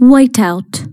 Whiteout